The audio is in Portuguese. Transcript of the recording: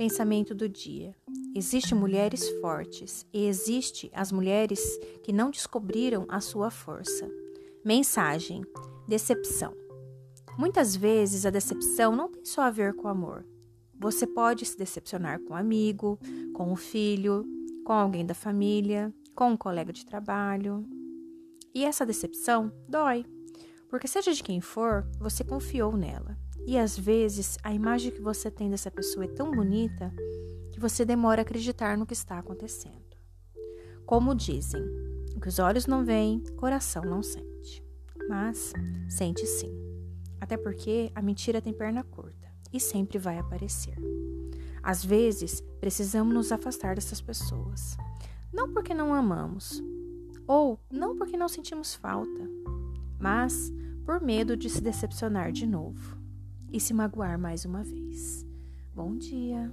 Pensamento do dia. Existem mulheres fortes e existe as mulheres que não descobriram a sua força. Mensagem: decepção. Muitas vezes a decepção não tem só a ver com amor. Você pode se decepcionar com um amigo, com um filho, com alguém da família, com um colega de trabalho. E essa decepção dói, porque seja de quem for, você confiou nela. E às vezes a imagem que você tem dessa pessoa é tão bonita que você demora a acreditar no que está acontecendo. Como dizem, o que os olhos não veem, coração não sente. Mas sente sim. Até porque a mentira tem perna curta e sempre vai aparecer. Às vezes, precisamos nos afastar dessas pessoas. Não porque não amamos, ou não porque não sentimos falta, mas por medo de se decepcionar de novo e se magoar mais uma vez. Bom dia!